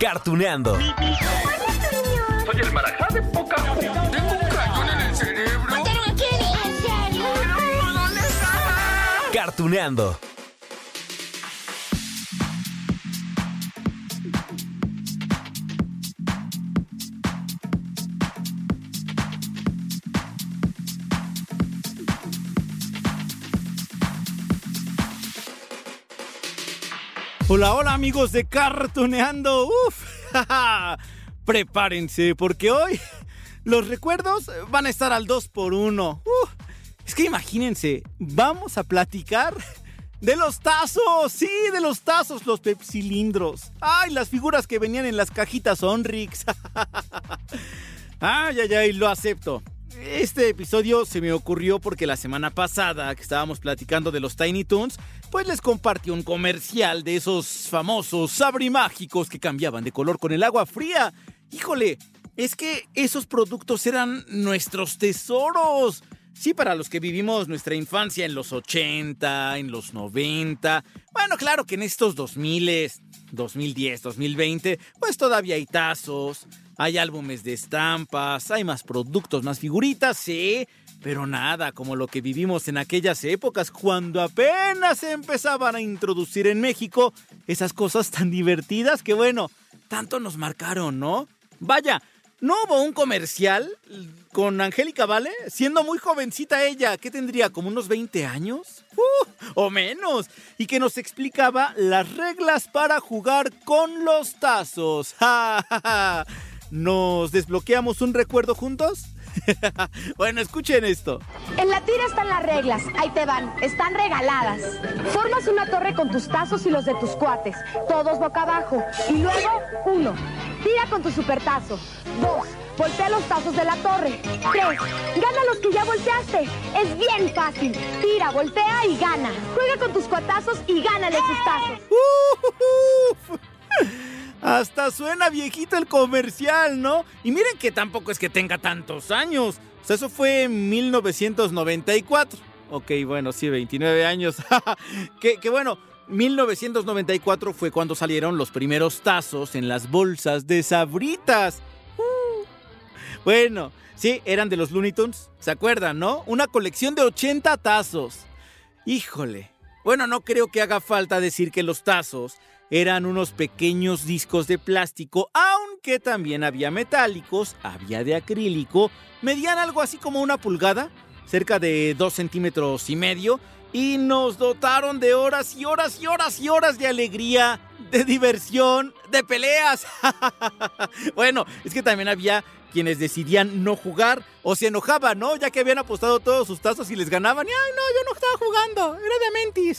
Cartuneando. Soy el marajá de poca Tengo un cañón en el cerebro. ¿Dónde estaba? Cartuneando. Hola, hola amigos de Cartoneando. Uf, prepárense porque hoy los recuerdos van a estar al 2 por 1 es que imagínense, vamos a platicar de los tazos, sí, de los tazos, los pepsilindros. Ay, las figuras que venían en las cajitas Onrix. ay, ay, ay, lo acepto. Este episodio se me ocurrió porque la semana pasada que estábamos platicando de los Tiny Toons, pues les compartí un comercial de esos famosos sabrimágicos que cambiaban de color con el agua fría. Híjole, es que esos productos eran nuestros tesoros. Sí, para los que vivimos nuestra infancia en los 80, en los 90. Bueno, claro que en estos 2000, 2010, 2020, pues todavía hay tazos, hay álbumes de estampas, hay más productos, más figuritas, sí. Pero nada, como lo que vivimos en aquellas épocas cuando apenas se empezaban a introducir en México esas cosas tan divertidas que bueno, tanto nos marcaron, ¿no? Vaya, ¿no hubo un comercial con Angélica Vale? Siendo muy jovencita ella, ¿qué tendría? ¿Como unos 20 años? Uh, o menos. Y que nos explicaba las reglas para jugar con los tazos. ¿Nos desbloqueamos un recuerdo juntos? bueno, escuchen esto. En la tira están las reglas, ahí te van, están regaladas. Formas una torre con tus tazos y los de tus cuates, todos boca abajo. Y luego, uno, tira con tu supertazo. Dos, voltea los tazos de la torre. Tres, gana los que ya volteaste. Es bien fácil. Tira, voltea y gana. Juega con tus cuatazos y gánale sus tazos. ¡Uf! Hasta suena viejito el comercial, ¿no? Y miren que tampoco es que tenga tantos años. O sea, eso fue en 1994. Ok, bueno, sí, 29 años. que, que bueno, 1994 fue cuando salieron los primeros tazos en las bolsas de sabritas. Uh. Bueno, sí, eran de los Looney Tunes. ¿Se acuerdan, no? Una colección de 80 tazos. Híjole. Bueno, no creo que haga falta decir que los tazos eran unos pequeños discos de plástico, aunque también había metálicos, había de acrílico, medían algo así como una pulgada, cerca de dos centímetros y medio, y nos dotaron de horas y horas y horas y horas de alegría, de diversión, de peleas. bueno, es que también había quienes decidían no jugar o se enojaban, ¿no? Ya que habían apostado todos sus tazos y les ganaban. Ay, no, yo no estaba jugando, era de mentis.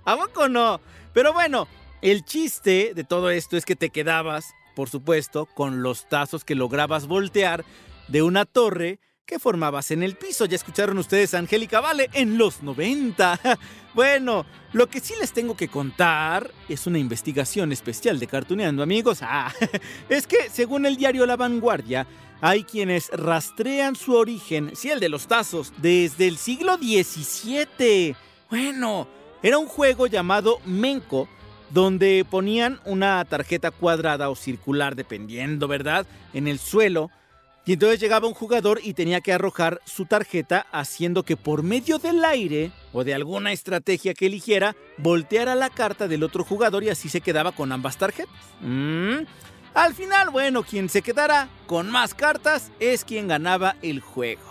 ¿A poco no? Pero bueno, el chiste de todo esto es que te quedabas, por supuesto, con los tazos que lograbas voltear de una torre que formabas en el piso. Ya escucharon ustedes a Angélica Vale en los 90. Bueno, lo que sí les tengo que contar es una investigación especial de Cartuneando, amigos. Ah, es que, según el diario La Vanguardia, hay quienes rastrean su origen, sí, el de los tazos, desde el siglo XVII. Bueno, era un juego llamado Menco, donde ponían una tarjeta cuadrada o circular, dependiendo, ¿verdad?, en el suelo. Y entonces llegaba un jugador y tenía que arrojar su tarjeta haciendo que por medio del aire o de alguna estrategia que eligiera, volteara la carta del otro jugador y así se quedaba con ambas tarjetas. Mm. Al final, bueno, quien se quedara con más cartas es quien ganaba el juego.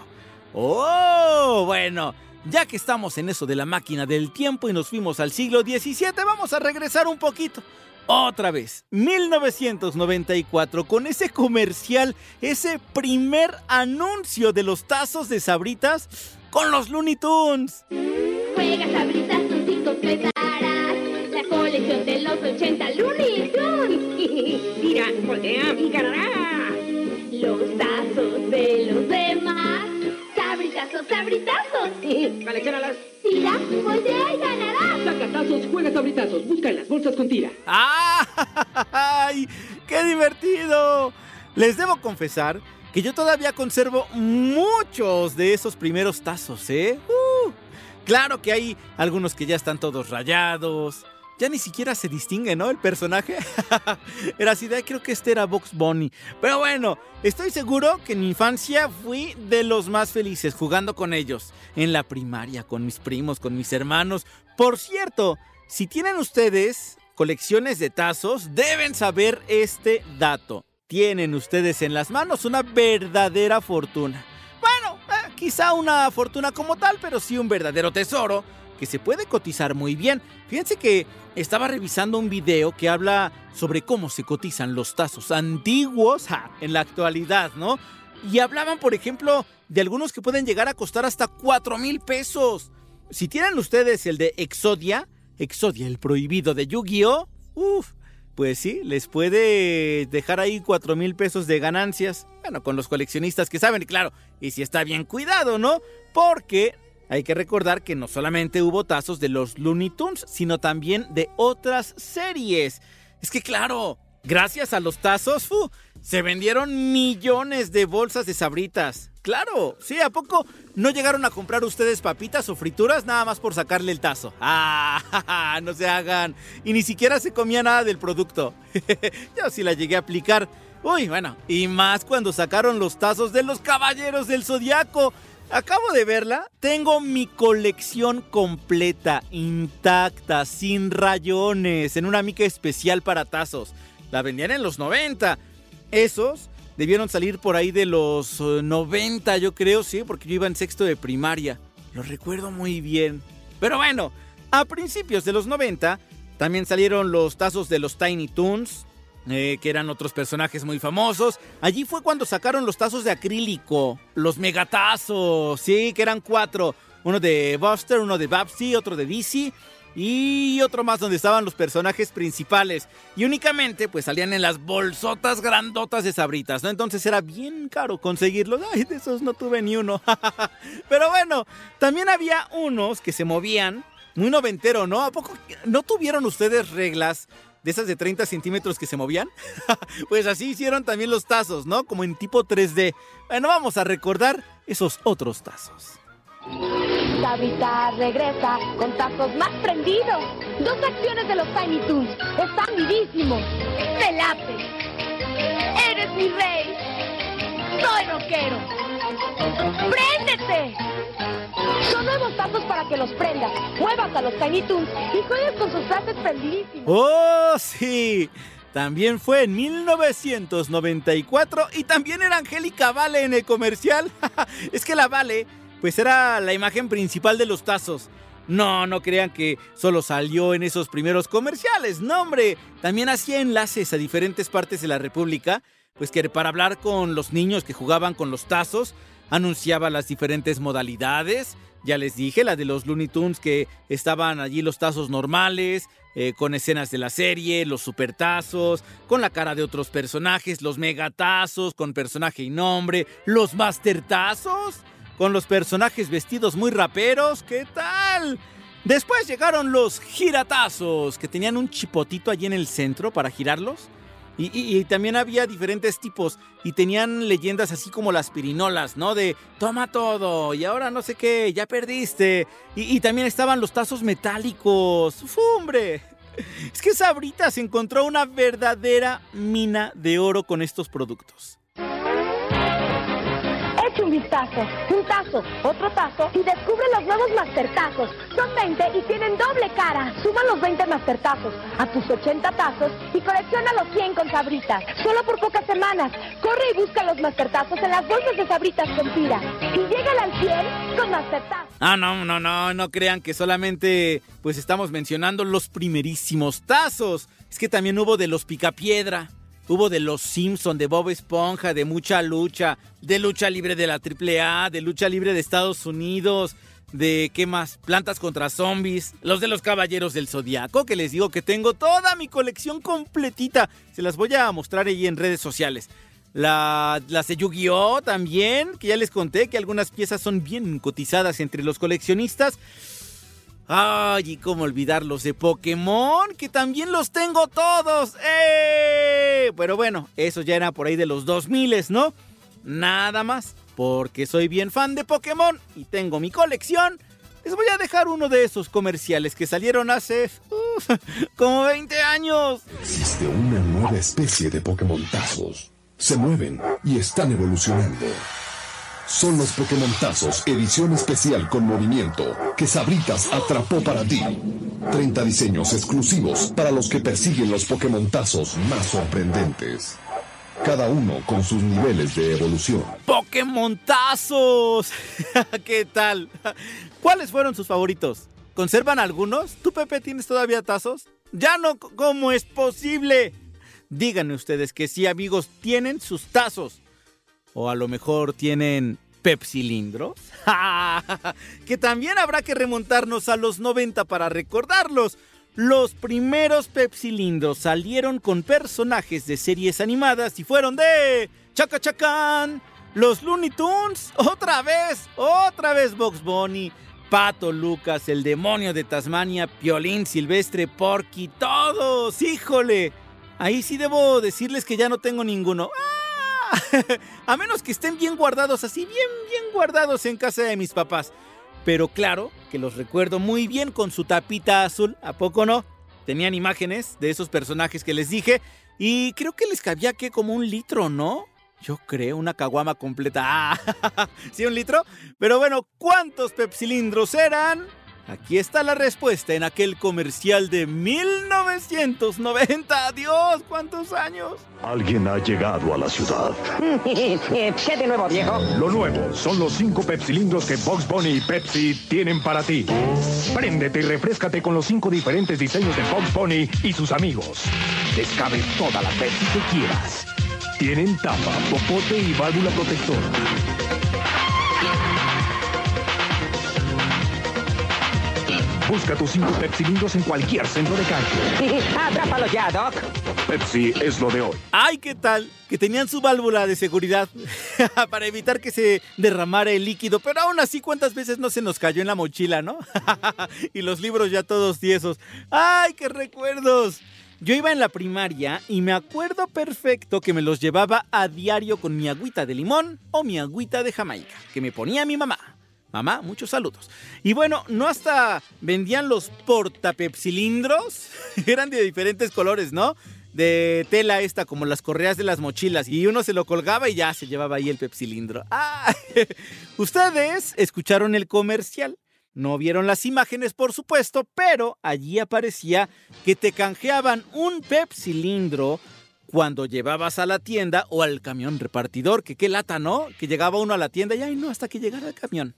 ¡Oh! Bueno, ya que estamos en eso de la máquina del tiempo y nos fuimos al siglo XVII, vamos a regresar un poquito. Otra vez, 1994, con ese comercial, ese primer anuncio de los tazos de sabritas con los Looney Tunes. Juega sabritas y completarás la colección de los 80 Looney Tunes. Tira, voltea y ganará los tazos de los demás. Sabritazos, sabritazos. Coleccionalas. Tira, voltea y ganarás. Sabritazos. Busca las bolsas con tira. ¡Ay! ¡Qué divertido! Les debo confesar que yo todavía conservo muchos de esos primeros tazos, ¿eh? Uh, claro que hay algunos que ya están todos rayados. Ya ni siquiera se distingue, ¿no? El personaje. era así de, creo que este era Box Bunny. Pero bueno, estoy seguro que en mi infancia fui de los más felices jugando con ellos. En la primaria, con mis primos, con mis hermanos. Por cierto, si tienen ustedes colecciones de tazos, deben saber este dato. Tienen ustedes en las manos una verdadera fortuna. Bueno, eh, quizá una fortuna como tal, pero sí un verdadero tesoro que se puede cotizar muy bien. Fíjense que estaba revisando un video que habla sobre cómo se cotizan los tazos antiguos en la actualidad, ¿no? Y hablaban, por ejemplo, de algunos que pueden llegar a costar hasta 4 mil pesos. Si tienen ustedes el de Exodia, Exodia, el prohibido de Yu-Gi-Oh! Uf, pues sí, les puede dejar ahí 4 mil pesos de ganancias. Bueno, con los coleccionistas que saben, claro, y si está bien cuidado, ¿no? Porque hay que recordar que no solamente hubo tazos de los Looney Tunes, sino también de otras series. Es que claro, gracias a los tazos, fu, se vendieron millones de bolsas de sabritas. Claro, sí, ¿a poco no llegaron a comprar ustedes papitas o frituras nada más por sacarle el tazo? Ah, no se hagan. Y ni siquiera se comía nada del producto. Yo sí la llegué a aplicar. Uy, bueno, y más cuando sacaron los tazos de los caballeros del zodiaco. Acabo de verla. Tengo mi colección completa, intacta, sin rayones, en una mica especial para tazos. La vendían en los 90. Esos debieron salir por ahí de los 90, yo creo, sí, porque yo iba en sexto de primaria. Lo recuerdo muy bien. Pero bueno, a principios de los 90 también salieron los tazos de los Tiny Toons, eh, que eran otros personajes muy famosos. Allí fue cuando sacaron los tazos de acrílico, los megatazos, sí, que eran cuatro. Uno de Buster, uno de Babsy, otro de DC y otro más donde estaban los personajes principales. Y únicamente pues salían en las bolsotas grandotas de sabritas, ¿no? Entonces era bien caro conseguirlos. Ay, de esos no tuve ni uno. Pero bueno, también había unos que se movían. Muy noventero, ¿no? ¿A poco no tuvieron ustedes reglas de esas de 30 centímetros que se movían? pues así hicieron también los tazos, ¿no? Como en tipo 3D. Bueno, vamos a recordar esos otros tazos. Sabrita regresa con tazos más prendidos. Dos acciones de los Tiny Toons están vivísimos. ¡Pelape! ¡Eres mi rey! ¡Soy rockero! ¡Préndete! Son nuevos tazos para que los prendas, muevas a los Tiny Toons y juegues con sus frases prendidísimos. ¡Oh, sí! También fue en 1994 y también era Angélica Vale en el comercial. es que la Vale, pues era la imagen principal de los tazos. No, no crean que solo salió en esos primeros comerciales, no hombre, también hacía enlaces a diferentes partes de la República, pues que para hablar con los niños que jugaban con los tazos, anunciaba las diferentes modalidades. Ya les dije, la de los Looney Tunes que estaban allí los tazos normales, eh, con escenas de la serie, los supertazos, con la cara de otros personajes, los megatazos, con personaje y nombre, los mastertazos, con los personajes vestidos muy raperos, ¿qué tal? Después llegaron los giratazos, que tenían un chipotito allí en el centro para girarlos. Y, también había diferentes tipos y tenían leyendas así como las pirinolas, ¿no? De toma todo y ahora no sé qué, ya perdiste. Y, también estaban los tazos metálicos. ¡Uf, hombre! Es que Sabritas encontró una verdadera mina de oro con estos productos. Un vistazo, un tazo, otro tazo y descubre los nuevos Mastertazos. Son 20 y tienen doble cara. Suma los 20 Mastertazos a tus 80 tazos y colecciona los 100 con sabritas. Solo por pocas semanas. Corre y busca los Mastertazos en las bolsas de sabritas con tira. Y llega al 100 con Mastertazos. Ah, no, no, no, no crean que solamente pues estamos mencionando los primerísimos tazos. Es que también hubo de los Picapiedra. Hubo de los Simpson, de Bob Esponja, de mucha lucha, de lucha libre de la AAA, de lucha libre de Estados Unidos, de qué más, plantas contra zombies, los de los Caballeros del Zodiaco, que les digo que tengo toda mi colección completita. Se las voy a mostrar ahí en redes sociales. La, las de Yu-Gi-Oh también, que ya les conté que algunas piezas son bien cotizadas entre los coleccionistas. Ay, y cómo olvidar los de Pokémon, que también los tengo todos. ¡Eh! Pero bueno, eso ya era por ahí de los 2000, ¿no? Nada más, porque soy bien fan de Pokémon y tengo mi colección. Les voy a dejar uno de esos comerciales que salieron hace uf, como 20 años. Existe una nueva especie de Pokémon tazos. Se mueven y están evolucionando. Son los Pokémon Tazos, edición especial con movimiento, que Sabritas atrapó para ti. 30 diseños exclusivos para los que persiguen los Pokémon Tazos más sorprendentes. Cada uno con sus niveles de evolución. ¡Pokémon Tazos! ¿Qué tal? ¿Cuáles fueron sus favoritos? ¿Conservan algunos? ¿Tú, Pepe, tienes todavía tazos? ¡Ya no! ¿Cómo es posible? Díganme ustedes que sí, amigos, tienen sus tazos. O a lo mejor tienen pepsilindros. que también habrá que remontarnos a los 90 para recordarlos. Los primeros pepsilindros salieron con personajes de series animadas y fueron de Chaca Chacán, los Looney Tunes, otra vez, otra vez Box Bunny, Pato Lucas, el demonio de Tasmania, Piolín Silvestre, Porky, todos, híjole. Ahí sí debo decirles que ya no tengo ninguno. A menos que estén bien guardados, así bien, bien guardados en casa de mis papás. Pero claro, que los recuerdo muy bien con su tapita azul, ¿a poco no? Tenían imágenes de esos personajes que les dije y creo que les cabía que como un litro, ¿no? Yo creo una caguama completa. Ah, ¿sí un litro? Pero bueno, ¿cuántos pepsilindros eran? Aquí está la respuesta en aquel comercial de 1990. Dios, ¿cuántos años? Alguien ha llegado a la ciudad. ¿Qué de nuevo, viejo? Lo nuevo son los cinco pepsilindros que Box Bunny y Pepsi tienen para ti. Préndete y refrescate con los cinco diferentes diseños de Box Bunny y sus amigos. Descabe toda la Pepsi que quieras. Tienen tapa, popote y válvula protectora. Busca tus cinco pepsilindros en cualquier centro de canje. Atrápalo ya, Doc. Pepsi es lo de hoy. ¡Ay, qué tal! Que tenían su válvula de seguridad para evitar que se derramara el líquido. Pero aún así, ¿cuántas veces no se nos cayó en la mochila, no? y los libros ya todos tiesos. ¡Ay, qué recuerdos! Yo iba en la primaria y me acuerdo perfecto que me los llevaba a diario con mi agüita de limón o mi agüita de Jamaica, que me ponía mi mamá. Mamá, muchos saludos. Y bueno, no hasta vendían los portapepsilindros. Eran de diferentes colores, ¿no? De tela esta, como las correas de las mochilas. Y uno se lo colgaba y ya se llevaba ahí el pepsilindro. ¡Ah! Ustedes escucharon el comercial. No vieron las imágenes, por supuesto, pero allí aparecía que te canjeaban un pepsilindro cuando llevabas a la tienda o al camión repartidor, que qué lata, ¿no? Que llegaba uno a la tienda y ay, no, hasta que llegara el camión.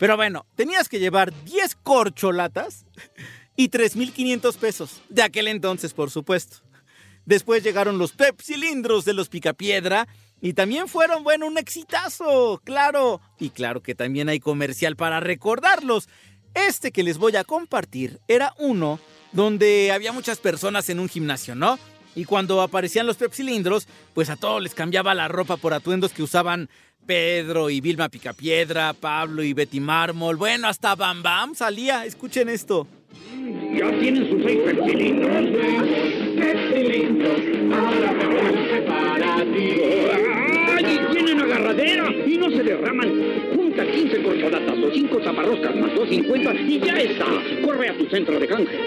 Pero bueno, tenías que llevar 10 corcholatas y 3.500 pesos. De aquel entonces, por supuesto. Después llegaron los pepsilindros de los Picapiedra y también fueron, bueno, un exitazo, claro. Y claro que también hay comercial para recordarlos. Este que les voy a compartir era uno donde había muchas personas en un gimnasio, ¿no? Y cuando aparecían los pepsilindros, pues a todos les cambiaba la ropa por atuendos que usaban Pedro y Vilma Picapiedra, Pablo y Betty Mármol. Bueno, hasta Bam Bam salía. Escuchen esto. Ya tienen sus seis pepsilindros. Pepsilindros, ahora me para ti. ¡Ay! Tienen agarradera y no se derraman. Junta 15 corcholatas o 5 taparroscas más 2.50 y ya está. Corre a tu centro de canje.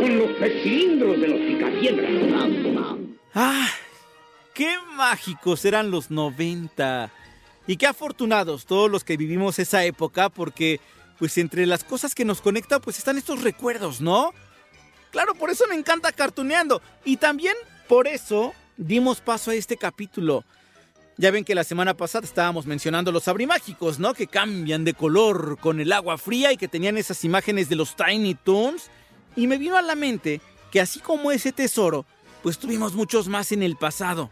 Con los pepsilindros de los picapiedras. Ah, qué mágicos eran los 90. Y qué afortunados todos los que vivimos esa época porque pues entre las cosas que nos conectan pues están estos recuerdos, ¿no? Claro, por eso me encanta cartuneando y también por eso dimos paso a este capítulo. Ya ven que la semana pasada estábamos mencionando los abrimágicos, ¿no? Que cambian de color con el agua fría y que tenían esas imágenes de los Tiny Toons. Y me vino a la mente que así como ese tesoro, pues tuvimos muchos más en el pasado.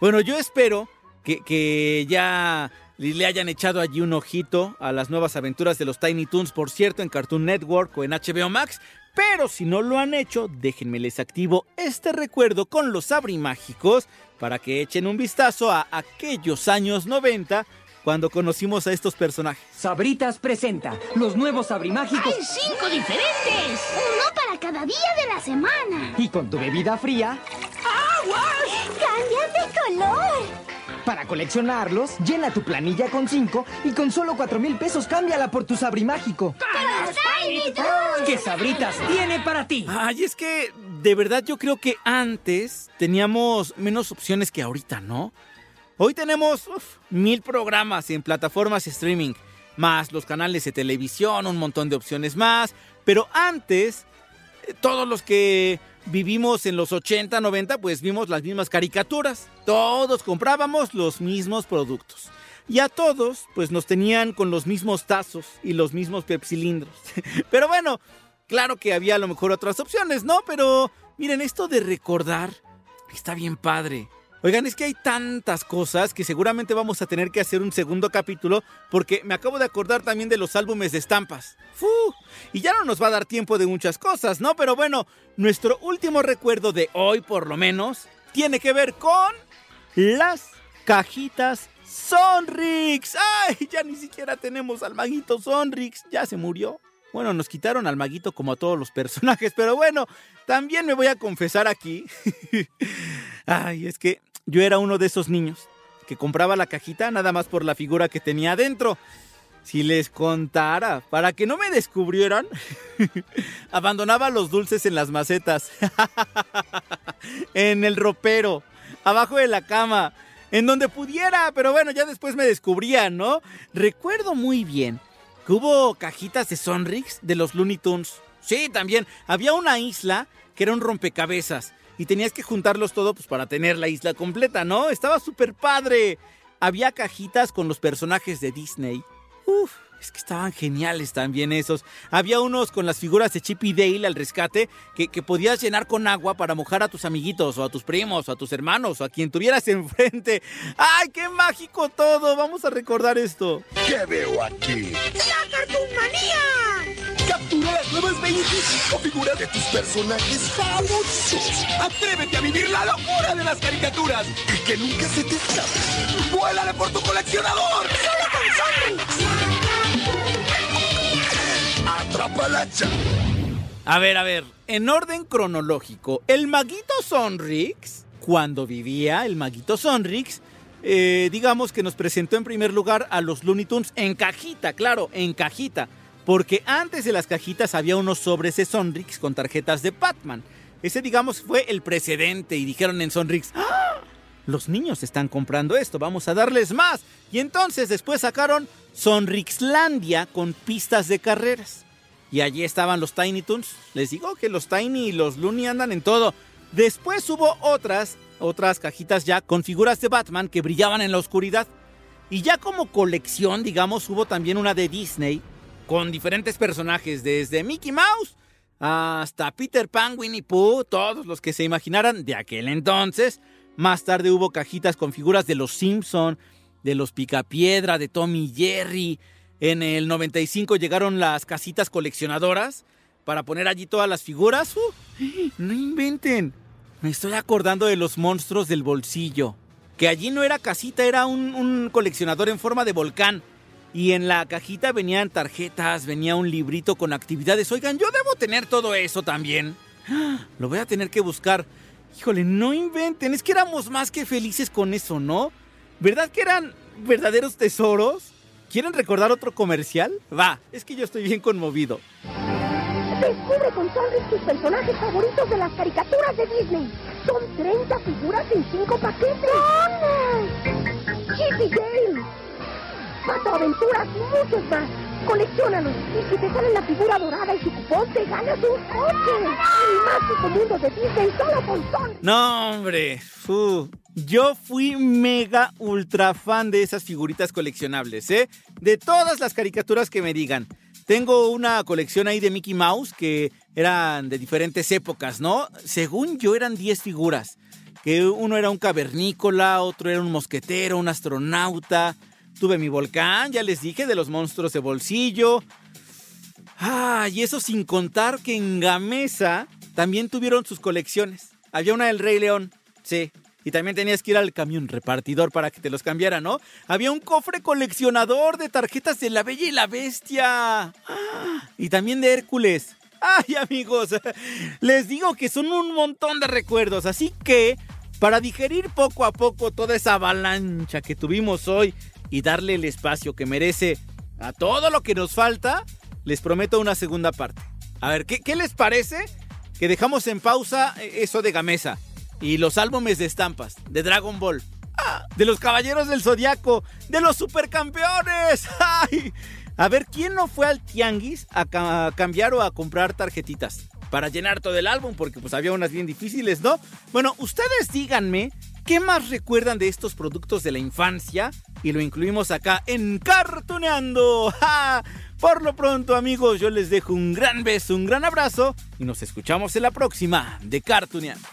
Bueno, yo espero que, que ya le hayan echado allí un ojito a las nuevas aventuras de los Tiny Toons, por cierto, en Cartoon Network o en HBO Max. Pero si no lo han hecho, déjenme les activo este recuerdo con los abrimágicos para que echen un vistazo a aquellos años 90 cuando conocimos a estos personajes. Sabritas presenta los nuevos abrimágicos. ¡Hay cinco diferentes! Uno para cada día de la semana. Y con tu bebida fría. ¡Aguas! ¡Cambian de color! Para coleccionarlos, llena tu planilla con 5 y con solo 4 mil pesos cámbiala por tu sabrimágico. ¡Para ¿Qué sabritas tiene para ti? Ay, es que de verdad yo creo que antes teníamos menos opciones que ahorita, ¿no? Hoy tenemos uf, mil programas en plataformas streaming, más los canales de televisión, un montón de opciones más, pero antes eh, todos los que vivimos en los 80, 90, pues vimos las mismas caricaturas. Todos comprábamos los mismos productos. Y a todos, pues nos tenían con los mismos tazos y los mismos pepsilindros. Pero bueno, claro que había a lo mejor otras opciones, ¿no? Pero miren, esto de recordar está bien padre. Oigan, es que hay tantas cosas que seguramente vamos a tener que hacer un segundo capítulo porque me acabo de acordar también de los álbumes de estampas. ¡Fu! Y ya no nos va a dar tiempo de muchas cosas, ¿no? Pero bueno, nuestro último recuerdo de hoy, por lo menos, tiene que ver con las cajitas Sonrix. ¡Ay! Ya ni siquiera tenemos al maguito Sonrix. Ya se murió. Bueno, nos quitaron al maguito como a todos los personajes, pero bueno, también me voy a confesar aquí. Ay, es que yo era uno de esos niños que compraba la cajita nada más por la figura que tenía adentro. Si les contara, para que no me descubrieran, abandonaba los dulces en las macetas, en el ropero, abajo de la cama, en donde pudiera, pero bueno, ya después me descubrían, ¿no? Recuerdo muy bien que hubo cajitas de Sonrix de los Looney Tunes. Sí, también. Había una isla que era un rompecabezas y tenías que juntarlos todo pues, para tener la isla completa, ¿no? Estaba súper padre. Había cajitas con los personajes de Disney. Uf, es que estaban geniales también esos. Había unos con las figuras de Chip y Dale al rescate que, que, podías llenar con agua para mojar a tus amiguitos o a tus primos o a tus hermanos o a quien tuvieras enfrente. ¡Ay, qué mágico todo! Vamos a recordar esto. ¿Qué veo aquí? ¡La Cartoonmanía! Captura las nuevas 25 figuras de tus personajes famosos. Atrévete a vivir la locura de las caricaturas y que nunca se te escape. ¡Vuélale por tu coleccionador! ¡Atrapalacha! A ver, a ver, en orden cronológico, el maguito Sonrix, cuando vivía el maguito Sonrix, eh, digamos que nos presentó en primer lugar a los Looney Tunes en cajita, claro, en cajita. Porque antes de las cajitas había unos sobres de Sonrix con tarjetas de Batman. Ese, digamos, fue el precedente y dijeron en Sonrix, ¡Ah! los niños están comprando esto, vamos a darles más. Y entonces después sacaron Sonrixlandia con pistas de carreras. Y allí estaban los Tiny Toons. Les digo que los Tiny y los Looney andan en todo. Después hubo otras, otras cajitas ya con figuras de Batman que brillaban en la oscuridad. Y ya como colección, digamos, hubo también una de Disney con diferentes personajes, desde Mickey Mouse hasta Peter Pan, Winnie Pooh, todos los que se imaginaran de aquel entonces. Más tarde hubo cajitas con figuras de los Simpson, de los Picapiedra, de Tommy Jerry. En el 95 llegaron las casitas coleccionadoras para poner allí todas las figuras. Uh, no inventen. Me estoy acordando de los monstruos del bolsillo. Que allí no era casita, era un, un coleccionador en forma de volcán. Y en la cajita venían tarjetas, venía un librito con actividades. Oigan, yo debo tener todo eso también. Lo voy a tener que buscar. Híjole, no inventen. Es que éramos más que felices con eso, ¿no? ¿Verdad que eran verdaderos tesoros? ¿Quieren recordar otro comercial? Va, es que yo estoy bien conmovido. Descubre con Sonrix tus personajes favoritos de las caricaturas de Disney. Son 30 figuras en 5 paquetes. Chip y Dale. Pato Aventuras y muchos más. Colecciónalos. Y si te sale la figura dorada y su cupón, te ganas un coche. El mágico mundo de Disney solo con Sony. No, hombre. Fu. Yo fui mega ultra fan de esas figuritas coleccionables, ¿eh? De todas las caricaturas que me digan. Tengo una colección ahí de Mickey Mouse que eran de diferentes épocas, ¿no? Según yo eran 10 figuras. Que uno era un cavernícola, otro era un mosquetero, un astronauta. Tuve mi volcán, ya les dije, de los monstruos de bolsillo. Ah, y eso sin contar que en Gamesa también tuvieron sus colecciones. Había una del Rey León, sí. Y también tenías que ir al camión repartidor para que te los cambiara, ¿no? Había un cofre coleccionador de tarjetas de la Bella y la Bestia. Ah, y también de Hércules. Ay, amigos, les digo que son un montón de recuerdos. Así que, para digerir poco a poco toda esa avalancha que tuvimos hoy y darle el espacio que merece a todo lo que nos falta, les prometo una segunda parte. A ver, ¿qué, qué les parece? Que dejamos en pausa eso de Gamesa y los álbumes de estampas de Dragon Ball, ¡Ah! de los Caballeros del Zodiaco, de los Supercampeones. ¡Ay! A ver, ¿quién no fue al tianguis a, ca a, cambiar o a comprar tarjetitas? Para llenar todo el álbum, porque pues había unas bien difíciles, ¿no? Bueno, ustedes díganme qué más recuerdan de estos productos de la infancia y lo incluimos acá en Cartuneando. Por lo pronto, amigos, yo les dejo un gran beso, un gran abrazo y nos escuchamos en la próxima de Cartuneando.